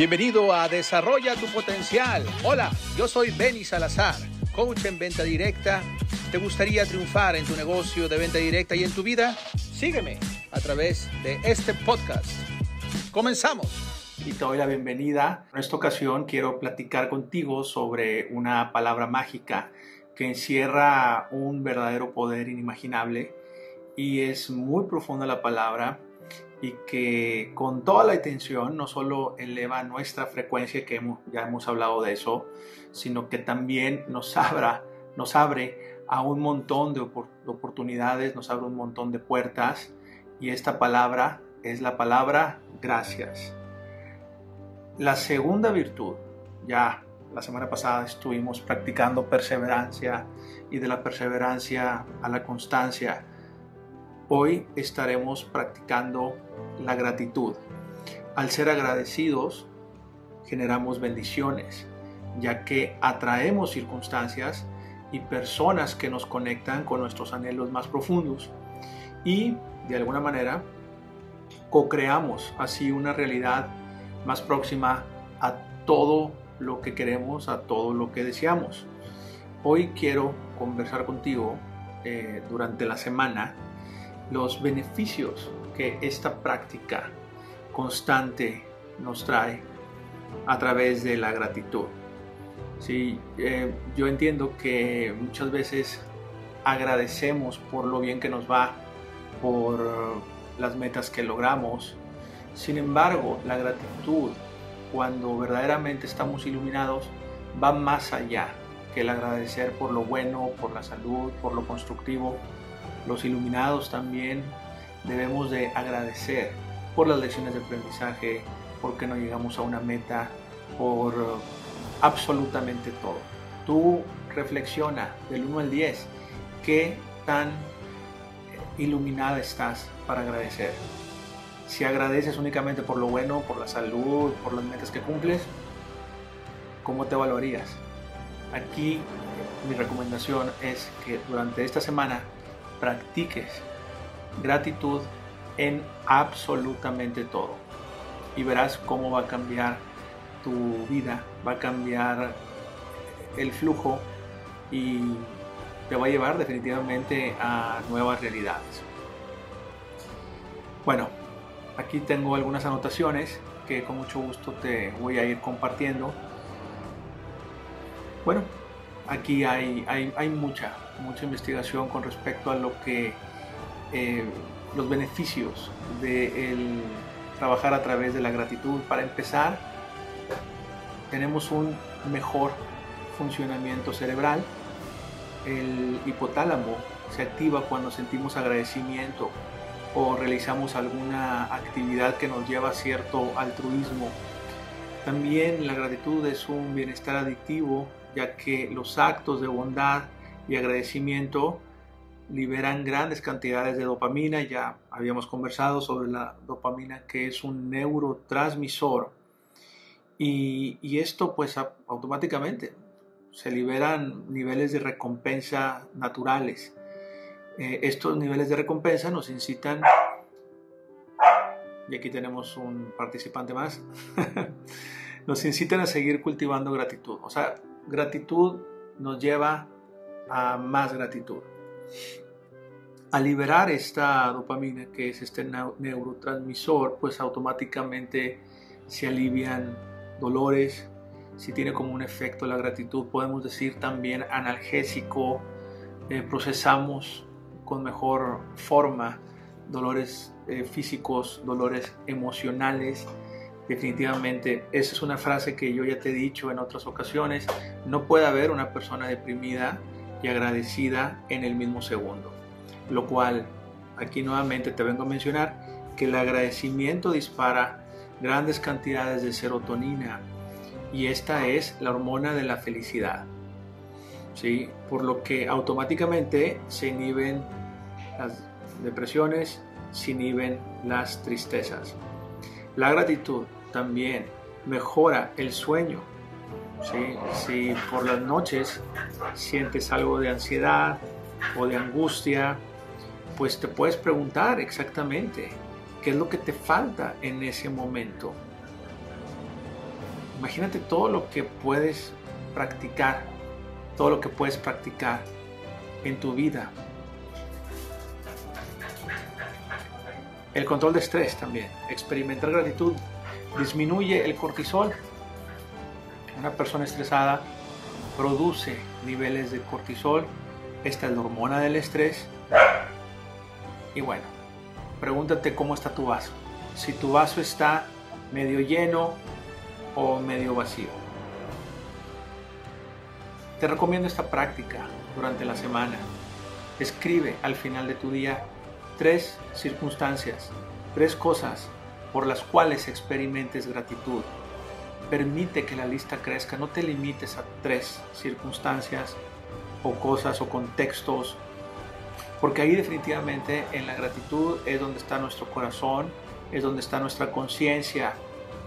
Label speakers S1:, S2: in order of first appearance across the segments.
S1: Bienvenido a Desarrolla tu Potencial. Hola, yo soy Benny Salazar, coach en venta directa. ¿Te gustaría triunfar en tu negocio de venta directa y en tu vida? Sígueme a través de este podcast. Comenzamos.
S2: Y te doy la bienvenida. En esta ocasión quiero platicar contigo sobre una palabra mágica que encierra un verdadero poder inimaginable y es muy profunda la palabra y que con toda la atención no solo eleva nuestra frecuencia, que ya hemos hablado de eso, sino que también nos, abra, nos abre a un montón de oportunidades, nos abre un montón de puertas y esta palabra es la palabra gracias. La segunda virtud, ya la semana pasada estuvimos practicando perseverancia y de la perseverancia a la constancia Hoy estaremos practicando la gratitud. Al ser agradecidos, generamos bendiciones, ya que atraemos circunstancias y personas que nos conectan con nuestros anhelos más profundos. Y, de alguna manera, co-creamos así una realidad más próxima a todo lo que queremos, a todo lo que deseamos. Hoy quiero conversar contigo eh, durante la semana los beneficios que esta práctica constante nos trae a través de la gratitud. Sí, eh, yo entiendo que muchas veces agradecemos por lo bien que nos va, por las metas que logramos. Sin embargo, la gratitud, cuando verdaderamente estamos iluminados, va más allá que el agradecer por lo bueno, por la salud, por lo constructivo, los iluminados también debemos de agradecer por las lecciones de aprendizaje, porque no llegamos a una meta, por absolutamente todo. Tú reflexiona del 1 al 10 qué tan iluminada estás para agradecer. Si agradeces únicamente por lo bueno, por la salud, por las metas que cumples, ¿cómo te valorías? Aquí mi recomendación es que durante esta semana practiques gratitud en absolutamente todo y verás cómo va a cambiar tu vida, va a cambiar el flujo y te va a llevar definitivamente a nuevas realidades. Bueno, aquí tengo algunas anotaciones que con mucho gusto te voy a ir compartiendo. Bueno, aquí hay, hay, mucha, mucha investigación con respecto a lo que eh, los beneficios de trabajar a través de la gratitud. Para empezar, tenemos un mejor funcionamiento cerebral. El hipotálamo se activa cuando sentimos agradecimiento o realizamos alguna actividad que nos lleva a cierto altruismo. También la gratitud es un bienestar adictivo ya que los actos de bondad y agradecimiento liberan grandes cantidades de dopamina. Ya habíamos conversado sobre la dopamina que es un neurotransmisor y, esto pues automáticamente se liberan niveles de recompensa naturales. Eh, estos niveles de recompensa nos incitan, y aquí tenemos un participante más, nos incitan a seguir cultivando gratitud. O sea, gratitud nos lleva a más gratitud. Al liberar esta dopamina, que es este neurotransmisor, pues automáticamente se alivian dolores. Si tiene como un efecto la gratitud, podemos decir también analgésico, eh, procesamos con mejor forma dolores eh, físicos, dolores emocionales Definitivamente, esa es una frase que yo ya te he dicho en otras ocasiones. No puede haber una persona deprimida y agradecida en el mismo segundo. Lo cual, aquí nuevamente te vengo a mencionar que el agradecimiento dispara grandes cantidades de serotonina y esta es la hormona de la felicidad. ¿Sí? Por lo que automáticamente se inhiben las depresiones, se inhiben las tristezas. La gratitud también mejora el sueño. Si por las noches sientes algo de ansiedad o de angustia, pues te puedes preguntar exactamente qué es lo que te falta en ese momento. Imagínate todo lo que puedes practicar, todo lo que puedes practicar en tu vida. El control de estrés también. Experimentar gratitud disminuye el cortisol. Una persona estresada produce niveles de cortisol. Esta es la hormona del estrés. Y bueno, pregúntate cómo está tu vaso. Si tu vaso está medio lleno o medio vacío. Te recomiendo esta práctica durante la semana. Escribe al final de tu día tres circunstancias, tres cosas por las cuales experimentes gratitud. Permite que la lista crezca, no te limites a tres circunstancias o cosas o contextos, porque ahí definitivamente en la gratitud es donde está nuestro corazón, es donde está nuestra conciencia,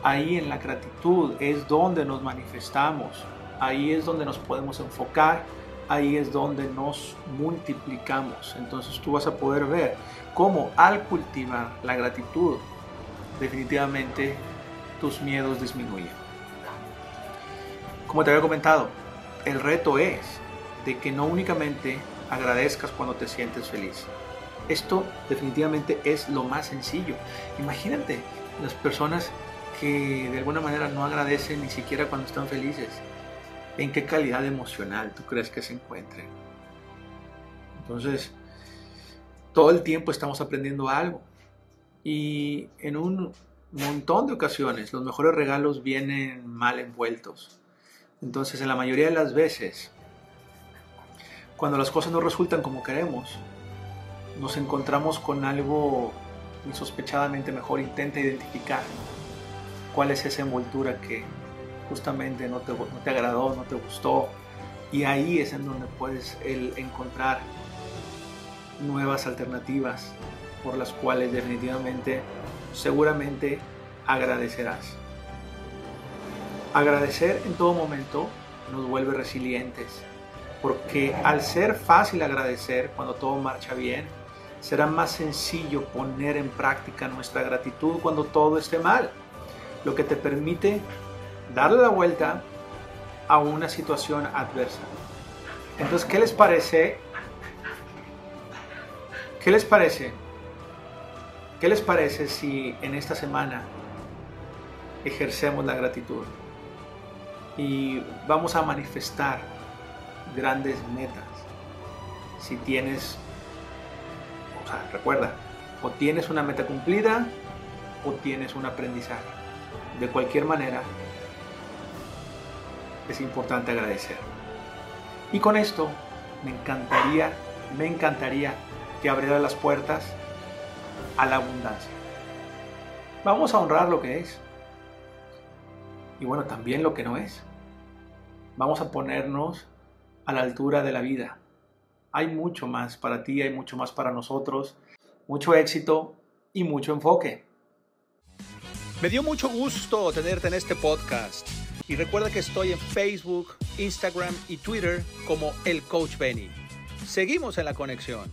S2: ahí en la gratitud es donde nos manifestamos, ahí es donde nos podemos enfocar, ahí es donde nos multiplicamos. Entonces tú vas a poder ver cómo al cultivar la gratitud, definitivamente tus miedos disminuyen. Como te había comentado, el reto es de que no únicamente agradezcas cuando te sientes feliz. Esto definitivamente es lo más sencillo. Imagínate las personas que de alguna manera no agradecen ni siquiera cuando están felices. ¿En qué calidad emocional tú crees que se encuentren? Entonces, todo el tiempo estamos aprendiendo algo. Y en un montón de ocasiones los mejores regalos vienen mal envueltos. Entonces, en la mayoría de las veces, cuando las cosas no resultan como queremos, nos encontramos con algo insospechadamente mejor. Intenta identificar cuál es esa envoltura que justamente no te, no te agradó, no te gustó. Y ahí es en donde puedes encontrar nuevas alternativas por las cuales definitivamente, seguramente agradecerás. Agradecer en todo momento nos vuelve resilientes, porque al ser fácil agradecer cuando todo marcha bien, será más sencillo poner en práctica nuestra gratitud cuando todo esté mal, lo que te permite darle la vuelta a una situación adversa. Entonces, ¿qué les parece? ¿Qué les parece? ¿Qué les parece si en esta semana ejercemos la gratitud y vamos a manifestar grandes metas? Si tienes, o sea, recuerda, o tienes una meta cumplida o tienes un aprendizaje. De cualquier manera, es importante agradecer. Y con esto me encantaría, me encantaría que abriera las puertas a la abundancia. Vamos a honrar lo que es. Y bueno, también lo que no es. Vamos a ponernos a la altura de la vida. Hay mucho más para ti, hay mucho más para nosotros. Mucho éxito y mucho enfoque.
S1: Me dio mucho gusto tenerte en este podcast. Y recuerda que estoy en Facebook, Instagram y Twitter como el Coach Benny. Seguimos en la conexión.